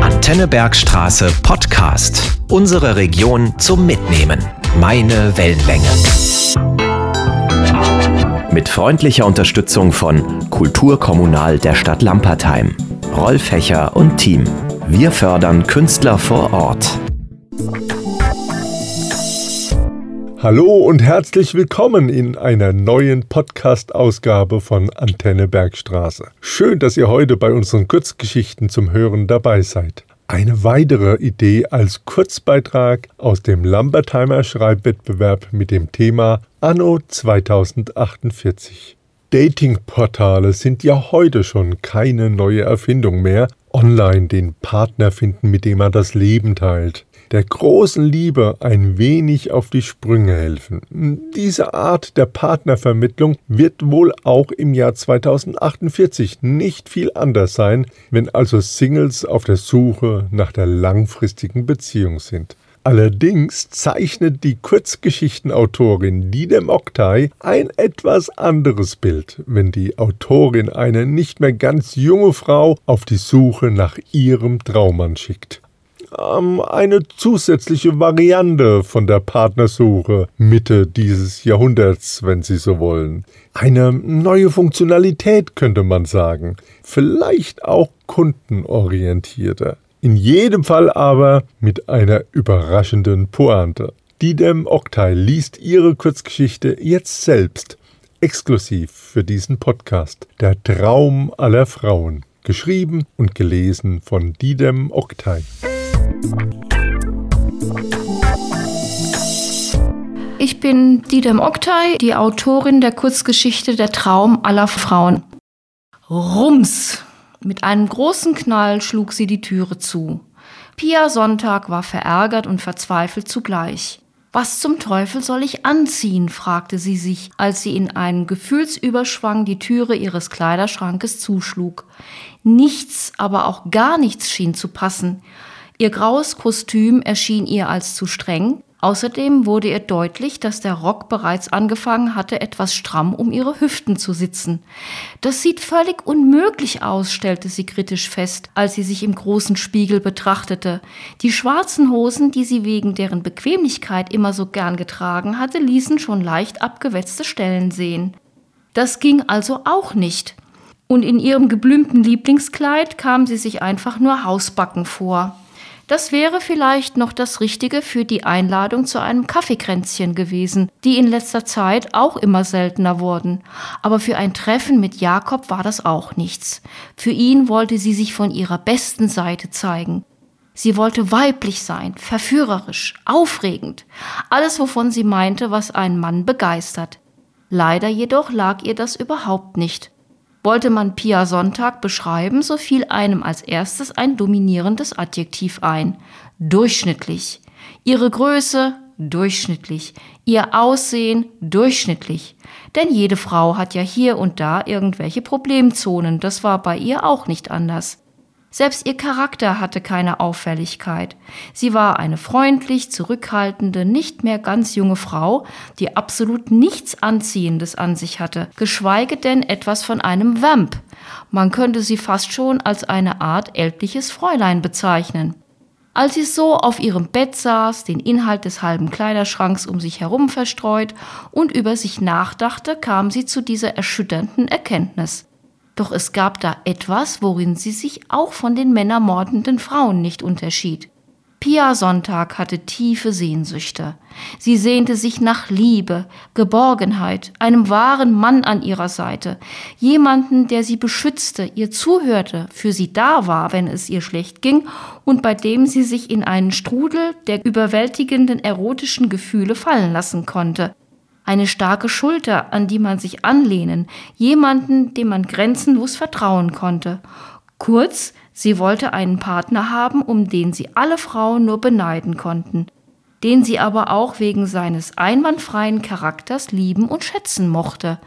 Antenne Bergstraße Podcast. Unsere Region zum Mitnehmen. Meine Wellenlänge. Mit freundlicher Unterstützung von Kulturkommunal der Stadt Lampertheim, Rolf Hecher und Team. Wir fördern Künstler vor Ort. Hallo und herzlich willkommen in einer neuen Podcast-Ausgabe von Antenne Bergstraße. Schön, dass ihr heute bei unseren Kurzgeschichten zum Hören dabei seid. Eine weitere Idee als Kurzbeitrag aus dem Lambertheimer Schreibwettbewerb mit dem Thema Anno 2048. Datingportale sind ja heute schon keine neue Erfindung mehr. Online den Partner finden, mit dem man das Leben teilt der großen Liebe ein wenig auf die Sprünge helfen. Diese Art der Partnervermittlung wird wohl auch im Jahr 2048 nicht viel anders sein, wenn also Singles auf der Suche nach der langfristigen Beziehung sind. Allerdings zeichnet die Kurzgeschichtenautorin Didem Oktay ein etwas anderes Bild, wenn die Autorin eine nicht mehr ganz junge Frau auf die Suche nach ihrem Traummann schickt ähm, eine zusätzliche Variante von der Partnersuche Mitte dieses Jahrhunderts, wenn Sie so wollen. Eine neue Funktionalität könnte man sagen. Vielleicht auch kundenorientierter. In jedem Fall aber mit einer überraschenden Pointe. Didem Oktay liest ihre Kurzgeschichte jetzt selbst, exklusiv für diesen Podcast. Der Traum aller Frauen. Geschrieben und gelesen von Didem Oktay. Ich bin Didem Oktay, die Autorin der Kurzgeschichte Der Traum aller Frauen. Rums! Mit einem großen Knall schlug sie die Türe zu. Pia Sonntag war verärgert und verzweifelt zugleich. Was zum Teufel soll ich anziehen? fragte sie sich, als sie in einem Gefühlsüberschwang die Türe ihres Kleiderschrankes zuschlug. Nichts, aber auch gar nichts schien zu passen. Ihr graues Kostüm erschien ihr als zu streng, Außerdem wurde ihr deutlich, dass der Rock bereits angefangen hatte, etwas stramm um ihre Hüften zu sitzen. Das sieht völlig unmöglich aus, stellte sie kritisch fest, als sie sich im großen Spiegel betrachtete. Die schwarzen Hosen, die sie wegen deren Bequemlichkeit immer so gern getragen hatte, ließen schon leicht abgewetzte Stellen sehen. Das ging also auch nicht. Und in ihrem geblümten Lieblingskleid kam sie sich einfach nur Hausbacken vor. Das wäre vielleicht noch das Richtige für die Einladung zu einem Kaffeekränzchen gewesen, die in letzter Zeit auch immer seltener wurden. Aber für ein Treffen mit Jakob war das auch nichts. Für ihn wollte sie sich von ihrer besten Seite zeigen. Sie wollte weiblich sein, verführerisch, aufregend, alles, wovon sie meinte, was einen Mann begeistert. Leider jedoch lag ihr das überhaupt nicht. Wollte man Pia Sonntag beschreiben, so fiel einem als erstes ein dominierendes Adjektiv ein. Durchschnittlich. Ihre Größe durchschnittlich. Ihr Aussehen durchschnittlich. Denn jede Frau hat ja hier und da irgendwelche Problemzonen, das war bei ihr auch nicht anders. Selbst ihr Charakter hatte keine Auffälligkeit. Sie war eine freundlich, zurückhaltende, nicht mehr ganz junge Frau, die absolut nichts Anziehendes an sich hatte, geschweige denn etwas von einem Vamp. Man könnte sie fast schon als eine Art ältliches Fräulein bezeichnen. Als sie so auf ihrem Bett saß, den Inhalt des halben Kleiderschranks um sich herum verstreut und über sich nachdachte, kam sie zu dieser erschütternden Erkenntnis. Doch es gab da etwas, worin sie sich auch von den männermordenden Frauen nicht unterschied. Pia Sonntag hatte tiefe Sehnsüchte. Sie sehnte sich nach Liebe, Geborgenheit, einem wahren Mann an ihrer Seite, jemanden, der sie beschützte, ihr zuhörte, für sie da war, wenn es ihr schlecht ging und bei dem sie sich in einen Strudel der überwältigenden erotischen Gefühle fallen lassen konnte, eine starke Schulter, an die man sich anlehnen, jemanden, dem man grenzenlos vertrauen konnte. Kurz, sie wollte einen Partner haben, um den sie alle Frauen nur beneiden konnten, den sie aber auch wegen seines einwandfreien Charakters lieben und schätzen mochte.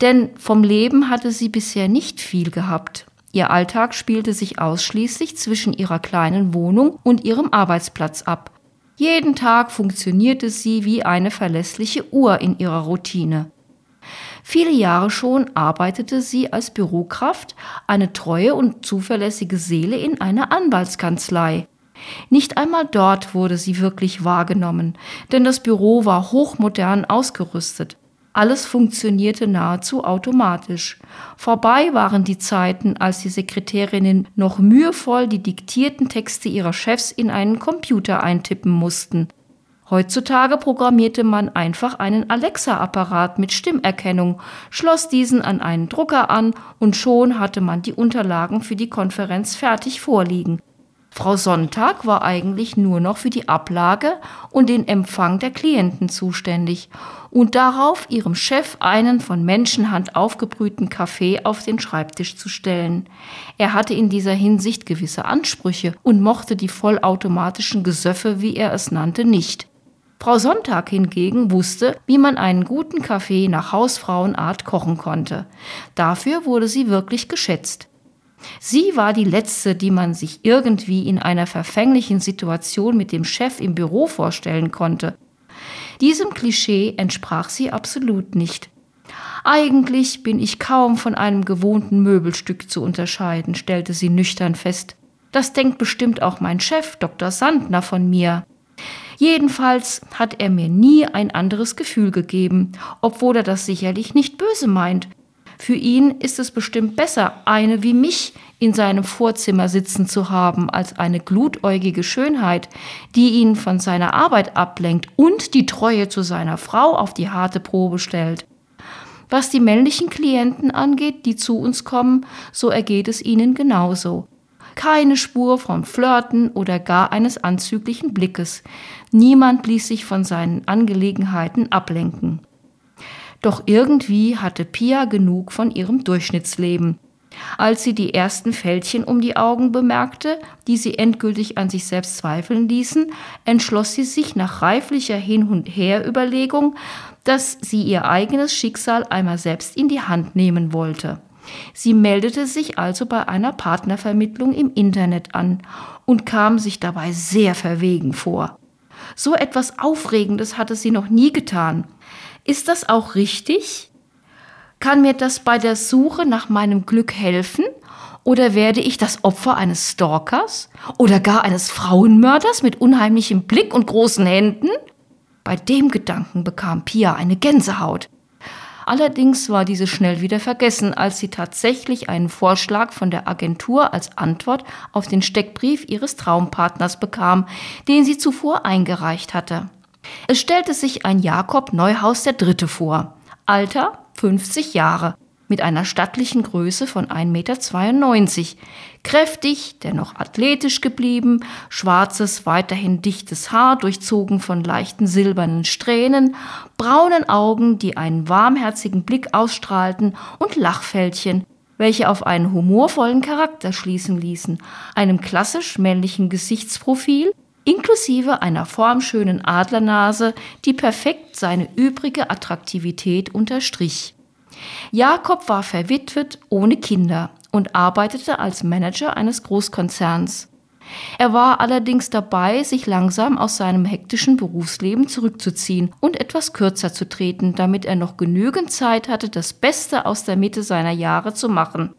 Denn vom Leben hatte sie bisher nicht viel gehabt. Ihr Alltag spielte sich ausschließlich zwischen ihrer kleinen Wohnung und ihrem Arbeitsplatz ab. Jeden Tag funktionierte sie wie eine verlässliche Uhr in ihrer Routine. Viele Jahre schon arbeitete sie als Bürokraft, eine treue und zuverlässige Seele in einer Anwaltskanzlei. Nicht einmal dort wurde sie wirklich wahrgenommen, denn das Büro war hochmodern ausgerüstet. Alles funktionierte nahezu automatisch. Vorbei waren die Zeiten, als die Sekretärinnen noch mühevoll die diktierten Texte ihrer Chefs in einen Computer eintippen mussten. Heutzutage programmierte man einfach einen Alexa-Apparat mit Stimmerkennung, schloss diesen an einen Drucker an und schon hatte man die Unterlagen für die Konferenz fertig vorliegen. Frau Sonntag war eigentlich nur noch für die Ablage und den Empfang der Klienten zuständig und darauf ihrem Chef einen von Menschenhand aufgebrühten Kaffee auf den Schreibtisch zu stellen. Er hatte in dieser Hinsicht gewisse Ansprüche und mochte die vollautomatischen Gesöffe, wie er es nannte, nicht. Frau Sonntag hingegen wusste, wie man einen guten Kaffee nach Hausfrauenart kochen konnte. Dafür wurde sie wirklich geschätzt. Sie war die letzte, die man sich irgendwie in einer verfänglichen Situation mit dem Chef im Büro vorstellen konnte. Diesem Klischee entsprach sie absolut nicht. Eigentlich bin ich kaum von einem gewohnten Möbelstück zu unterscheiden, stellte sie nüchtern fest. Das denkt bestimmt auch mein Chef, Dr. Sandner, von mir. Jedenfalls hat er mir nie ein anderes Gefühl gegeben, obwohl er das sicherlich nicht böse meint. Für ihn ist es bestimmt besser, eine wie mich in seinem Vorzimmer sitzen zu haben, als eine glutäugige Schönheit, die ihn von seiner Arbeit ablenkt und die Treue zu seiner Frau auf die harte Probe stellt. Was die männlichen Klienten angeht, die zu uns kommen, so ergeht es ihnen genauso. Keine Spur vom Flirten oder gar eines anzüglichen Blickes. Niemand ließ sich von seinen Angelegenheiten ablenken. Doch irgendwie hatte Pia genug von ihrem Durchschnittsleben. Als sie die ersten Fältchen um die Augen bemerkte, die sie endgültig an sich selbst zweifeln ließen, entschloss sie sich nach reiflicher Hin- und Herüberlegung, dass sie ihr eigenes Schicksal einmal selbst in die Hand nehmen wollte. Sie meldete sich also bei einer Partnervermittlung im Internet an und kam sich dabei sehr verwegen vor. So etwas Aufregendes hatte sie noch nie getan. Ist das auch richtig? Kann mir das bei der Suche nach meinem Glück helfen? Oder werde ich das Opfer eines Stalkers? Oder gar eines Frauenmörders mit unheimlichem Blick und großen Händen? Bei dem Gedanken bekam Pia eine Gänsehaut. Allerdings war diese schnell wieder vergessen, als sie tatsächlich einen Vorschlag von der Agentur als Antwort auf den Steckbrief ihres Traumpartners bekam, den sie zuvor eingereicht hatte. Es stellte sich ein Jakob Neuhaus Dritte vor. Alter 50 Jahre, mit einer stattlichen Größe von 1,92 Meter. Kräftig, dennoch athletisch geblieben, schwarzes, weiterhin dichtes Haar, durchzogen von leichten silbernen Strähnen, braunen Augen, die einen warmherzigen Blick ausstrahlten und Lachfältchen, welche auf einen humorvollen Charakter schließen ließen, einem klassisch männlichen Gesichtsprofil, inklusive einer formschönen Adlernase, die perfekt seine übrige Attraktivität unterstrich. Jakob war verwitwet ohne Kinder und arbeitete als Manager eines Großkonzerns. Er war allerdings dabei, sich langsam aus seinem hektischen Berufsleben zurückzuziehen und etwas kürzer zu treten, damit er noch genügend Zeit hatte, das Beste aus der Mitte seiner Jahre zu machen.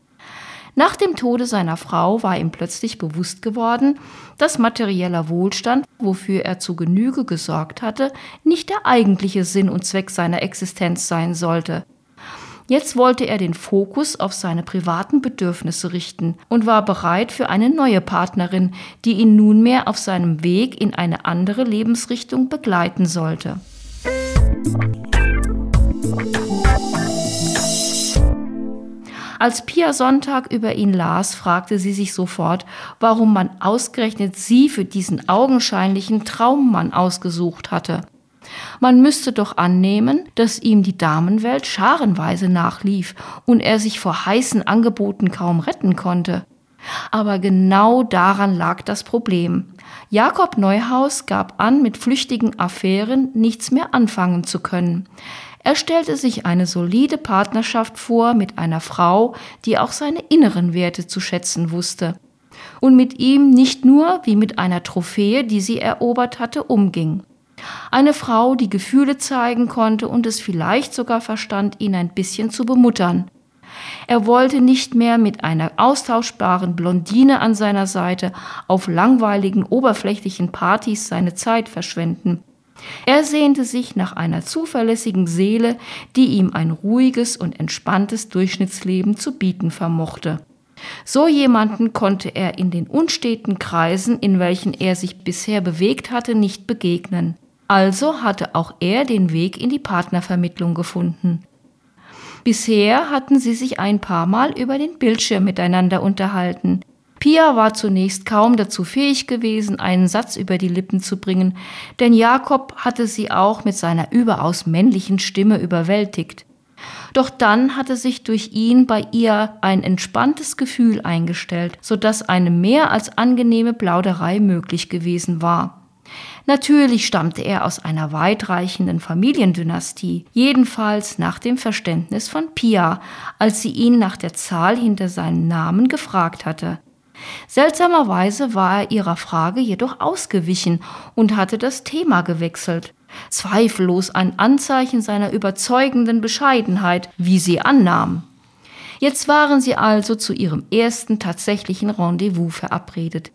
Nach dem Tode seiner Frau war ihm plötzlich bewusst geworden, dass materieller Wohlstand, wofür er zu Genüge gesorgt hatte, nicht der eigentliche Sinn und Zweck seiner Existenz sein sollte. Jetzt wollte er den Fokus auf seine privaten Bedürfnisse richten und war bereit für eine neue Partnerin, die ihn nunmehr auf seinem Weg in eine andere Lebensrichtung begleiten sollte. Als Pia Sonntag über ihn las, fragte sie sich sofort, warum man ausgerechnet sie für diesen augenscheinlichen Traummann ausgesucht hatte. Man müsste doch annehmen, dass ihm die Damenwelt scharenweise nachlief und er sich vor heißen Angeboten kaum retten konnte. Aber genau daran lag das Problem. Jakob Neuhaus gab an, mit flüchtigen Affären nichts mehr anfangen zu können. Er stellte sich eine solide Partnerschaft vor mit einer Frau, die auch seine inneren Werte zu schätzen wusste und mit ihm nicht nur wie mit einer Trophäe, die sie erobert hatte, umging. Eine Frau, die Gefühle zeigen konnte und es vielleicht sogar verstand, ihn ein bisschen zu bemuttern. Er wollte nicht mehr mit einer austauschbaren Blondine an seiner Seite auf langweiligen, oberflächlichen Partys seine Zeit verschwenden. Er sehnte sich nach einer zuverlässigen Seele, die ihm ein ruhiges und entspanntes Durchschnittsleben zu bieten vermochte. So jemanden konnte er in den unsteten Kreisen, in welchen er sich bisher bewegt hatte, nicht begegnen. Also hatte auch er den Weg in die Partnervermittlung gefunden. Bisher hatten sie sich ein paar Mal über den Bildschirm miteinander unterhalten. Pia war zunächst kaum dazu fähig gewesen, einen Satz über die Lippen zu bringen, denn Jakob hatte sie auch mit seiner überaus männlichen Stimme überwältigt. Doch dann hatte sich durch ihn bei ihr ein entspanntes Gefühl eingestellt, so dass eine mehr als angenehme Plauderei möglich gewesen war. Natürlich stammte er aus einer weitreichenden Familiendynastie, jedenfalls nach dem Verständnis von Pia, als sie ihn nach der Zahl hinter seinem Namen gefragt hatte. Seltsamerweise war er ihrer Frage jedoch ausgewichen und hatte das Thema gewechselt. Zweifellos ein Anzeichen seiner überzeugenden Bescheidenheit, wie sie annahm. Jetzt waren sie also zu ihrem ersten tatsächlichen Rendezvous verabredet.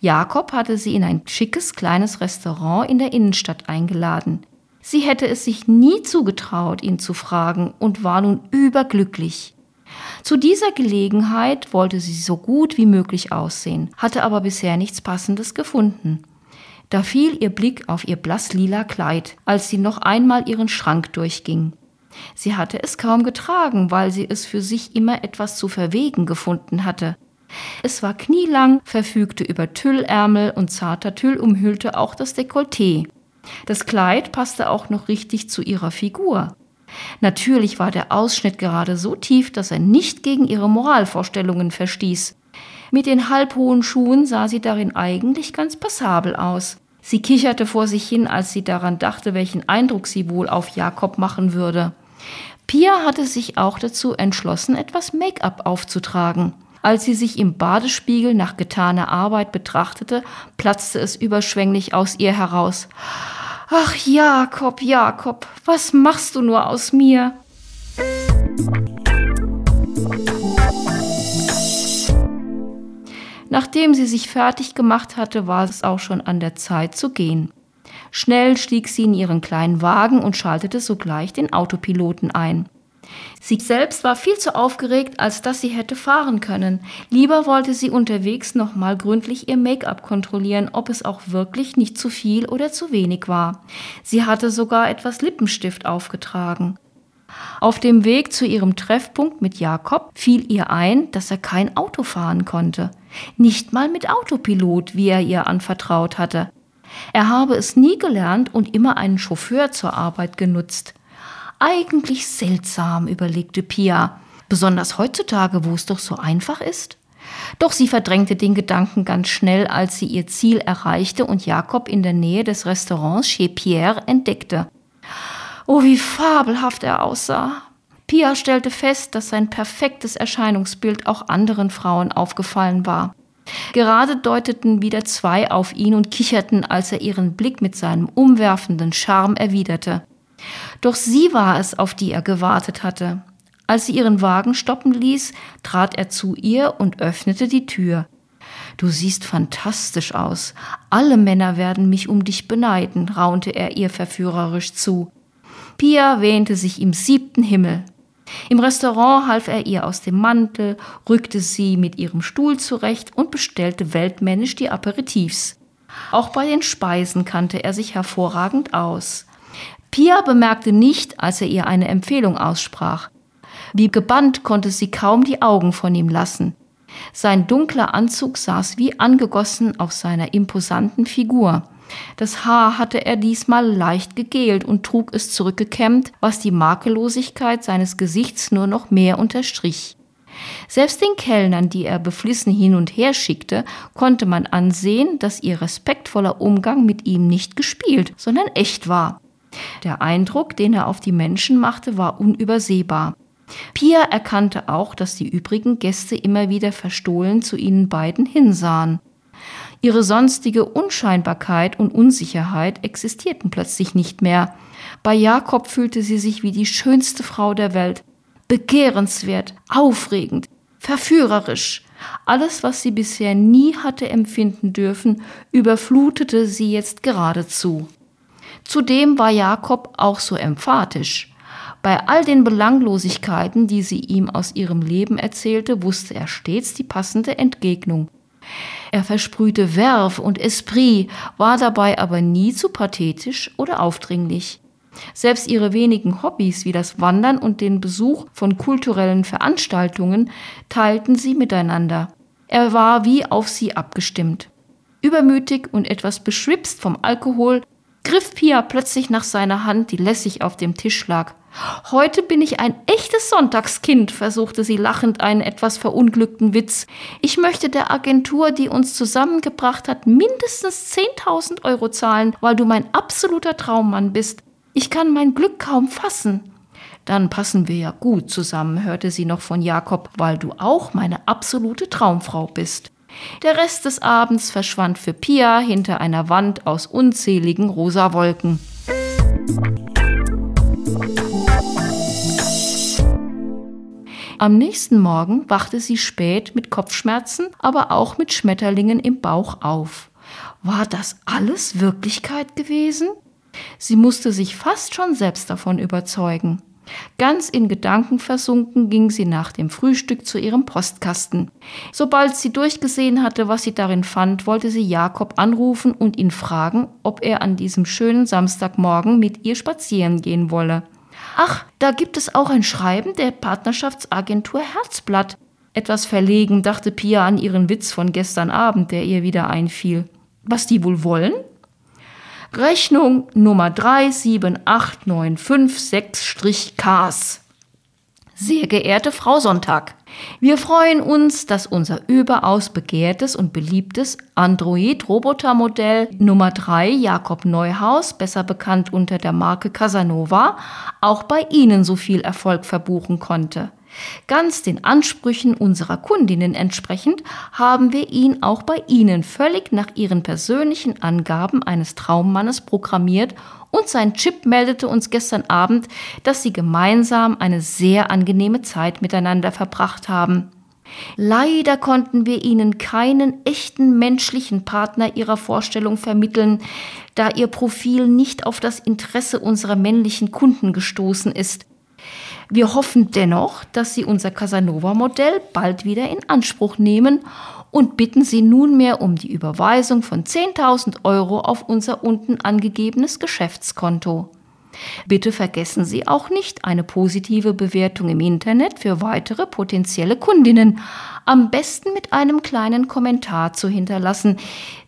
Jakob hatte sie in ein schickes kleines Restaurant in der Innenstadt eingeladen. Sie hätte es sich nie zugetraut, ihn zu fragen und war nun überglücklich. Zu dieser Gelegenheit wollte sie so gut wie möglich aussehen, hatte aber bisher nichts Passendes gefunden. Da fiel ihr Blick auf ihr blasslila Kleid, als sie noch einmal ihren Schrank durchging. Sie hatte es kaum getragen, weil sie es für sich immer etwas zu verwegen gefunden hatte. Es war knielang, verfügte über Tüllärmel und zarter Tüll umhüllte auch das Dekolleté. Das Kleid passte auch noch richtig zu ihrer Figur. Natürlich war der Ausschnitt gerade so tief, dass er nicht gegen ihre Moralvorstellungen verstieß. Mit den halbhohen Schuhen sah sie darin eigentlich ganz passabel aus. Sie kicherte vor sich hin, als sie daran dachte, welchen Eindruck sie wohl auf Jakob machen würde. Pia hatte sich auch dazu entschlossen, etwas Make-up aufzutragen. Als sie sich im Badespiegel nach getaner Arbeit betrachtete, platzte es überschwänglich aus ihr heraus. Ach Jakob, Jakob, was machst du nur aus mir? Nachdem sie sich fertig gemacht hatte, war es auch schon an der Zeit zu gehen. Schnell stieg sie in ihren kleinen Wagen und schaltete sogleich den Autopiloten ein. Sie selbst war viel zu aufgeregt, als dass sie hätte fahren können. Lieber wollte sie unterwegs nochmal gründlich ihr Make-up kontrollieren, ob es auch wirklich nicht zu viel oder zu wenig war. Sie hatte sogar etwas Lippenstift aufgetragen. Auf dem Weg zu ihrem Treffpunkt mit Jakob fiel ihr ein, dass er kein Auto fahren konnte. Nicht mal mit Autopilot, wie er ihr anvertraut hatte. Er habe es nie gelernt und immer einen Chauffeur zur Arbeit genutzt. Eigentlich seltsam, überlegte Pia, besonders heutzutage, wo es doch so einfach ist. Doch sie verdrängte den Gedanken ganz schnell, als sie ihr Ziel erreichte und Jakob in der Nähe des Restaurants Chez Pierre entdeckte. Oh, wie fabelhaft er aussah. Pia stellte fest, dass sein perfektes Erscheinungsbild auch anderen Frauen aufgefallen war. Gerade deuteten wieder zwei auf ihn und kicherten, als er ihren Blick mit seinem umwerfenden Charme erwiderte. Doch sie war es, auf die er gewartet hatte. Als sie ihren Wagen stoppen ließ, trat er zu ihr und öffnete die Tür. Du siehst fantastisch aus. Alle Männer werden mich um dich beneiden, raunte er ihr verführerisch zu. Pia wähnte sich im siebten Himmel. Im Restaurant half er ihr aus dem Mantel, rückte sie mit ihrem Stuhl zurecht und bestellte weltmännisch die Aperitifs. Auch bei den Speisen kannte er sich hervorragend aus. Pia bemerkte nicht, als er ihr eine Empfehlung aussprach. Wie gebannt konnte sie kaum die Augen von ihm lassen. Sein dunkler Anzug saß wie angegossen auf seiner imposanten Figur. Das Haar hatte er diesmal leicht gegelt und trug es zurückgekämmt, was die Makellosigkeit seines Gesichts nur noch mehr unterstrich. Selbst den Kellnern, die er beflissen hin und her schickte, konnte man ansehen, dass ihr respektvoller Umgang mit ihm nicht gespielt, sondern echt war. Der Eindruck, den er auf die Menschen machte, war unübersehbar. Pia erkannte auch, dass die übrigen Gäste immer wieder verstohlen zu ihnen beiden hinsahen. Ihre sonstige Unscheinbarkeit und Unsicherheit existierten plötzlich nicht mehr. Bei Jakob fühlte sie sich wie die schönste Frau der Welt. Begehrenswert, aufregend, verführerisch. Alles, was sie bisher nie hatte empfinden dürfen, überflutete sie jetzt geradezu. Zudem war Jakob auch so emphatisch. Bei all den Belanglosigkeiten, die sie ihm aus ihrem Leben erzählte, wusste er stets die passende Entgegnung. Er versprühte Werf und Esprit, war dabei aber nie zu pathetisch oder aufdringlich. Selbst ihre wenigen Hobbys wie das Wandern und den Besuch von kulturellen Veranstaltungen teilten sie miteinander. Er war wie auf sie abgestimmt. Übermütig und etwas beschwipst vom Alkohol griff Pia plötzlich nach seiner Hand, die lässig auf dem Tisch lag. Heute bin ich ein echtes Sonntagskind, versuchte sie lachend einen etwas verunglückten Witz. Ich möchte der Agentur, die uns zusammengebracht hat, mindestens 10.000 Euro zahlen, weil du mein absoluter Traummann bist. Ich kann mein Glück kaum fassen. Dann passen wir ja gut zusammen, hörte sie noch von Jakob, weil du auch meine absolute Traumfrau bist. Der Rest des Abends verschwand für Pia hinter einer Wand aus unzähligen rosa Wolken. Am nächsten Morgen wachte sie spät mit Kopfschmerzen, aber auch mit Schmetterlingen im Bauch auf. War das alles Wirklichkeit gewesen? Sie musste sich fast schon selbst davon überzeugen. Ganz in Gedanken versunken ging sie nach dem Frühstück zu ihrem Postkasten. Sobald sie durchgesehen hatte, was sie darin fand, wollte sie Jakob anrufen und ihn fragen, ob er an diesem schönen Samstagmorgen mit ihr spazieren gehen wolle. Ach, da gibt es auch ein Schreiben der Partnerschaftsagentur Herzblatt. Etwas verlegen dachte Pia an ihren Witz von gestern Abend, der ihr wieder einfiel. Was die wohl wollen? Rechnung Nummer 378956-Ks. Sehr geehrte Frau Sonntag, wir freuen uns, dass unser überaus begehrtes und beliebtes Android-Robotermodell Nummer 3 Jakob Neuhaus, besser bekannt unter der Marke Casanova, auch bei Ihnen so viel Erfolg verbuchen konnte. Ganz den Ansprüchen unserer Kundinnen entsprechend haben wir ihn auch bei Ihnen völlig nach Ihren persönlichen Angaben eines Traummannes programmiert und sein Chip meldete uns gestern Abend, dass Sie gemeinsam eine sehr angenehme Zeit miteinander verbracht haben. Leider konnten wir Ihnen keinen echten menschlichen Partner Ihrer Vorstellung vermitteln, da Ihr Profil nicht auf das Interesse unserer männlichen Kunden gestoßen ist. Wir hoffen dennoch, dass Sie unser Casanova-Modell bald wieder in Anspruch nehmen und bitten Sie nunmehr um die Überweisung von 10.000 Euro auf unser unten angegebenes Geschäftskonto. Bitte vergessen Sie auch nicht eine positive Bewertung im Internet für weitere potenzielle Kundinnen, am besten mit einem kleinen Kommentar zu hinterlassen,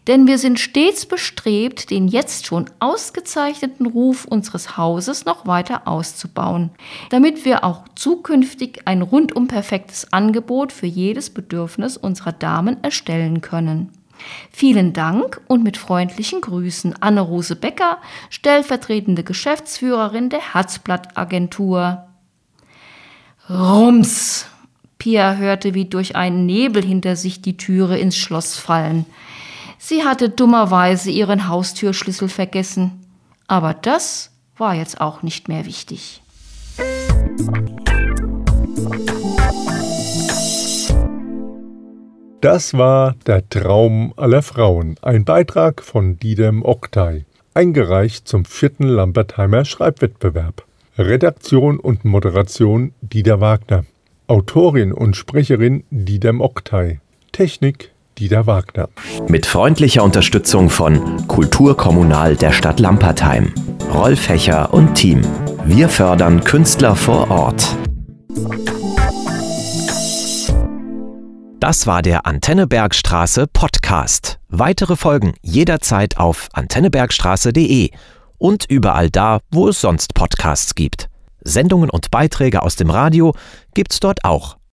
denn wir sind stets bestrebt, den jetzt schon ausgezeichneten Ruf unseres Hauses noch weiter auszubauen, damit wir auch zukünftig ein rundum perfektes Angebot für jedes Bedürfnis unserer Damen erstellen können. Vielen Dank und mit freundlichen Grüßen Anne-Rose Becker, stellvertretende Geschäftsführerin der Herzblatt-Agentur. Rums! Pia hörte wie durch einen Nebel hinter sich die Türe ins Schloss fallen. Sie hatte dummerweise ihren Haustürschlüssel vergessen. Aber das war jetzt auch nicht mehr wichtig. Das war Der Traum aller Frauen, ein Beitrag von Didem Oktay, eingereicht zum vierten Lambertheimer Schreibwettbewerb. Redaktion und Moderation Dieter Wagner. Autorin und Sprecherin Didem Oktay. Technik Dieter Wagner. Mit freundlicher Unterstützung von Kulturkommunal der Stadt Lampertheim, Rolf Fächer und Team. Wir fördern Künstler vor Ort. Das war der Antennebergstraße Podcast. Weitere Folgen jederzeit auf antennebergstraße.de und überall da, wo es sonst Podcasts gibt. Sendungen und Beiträge aus dem Radio gibt's dort auch.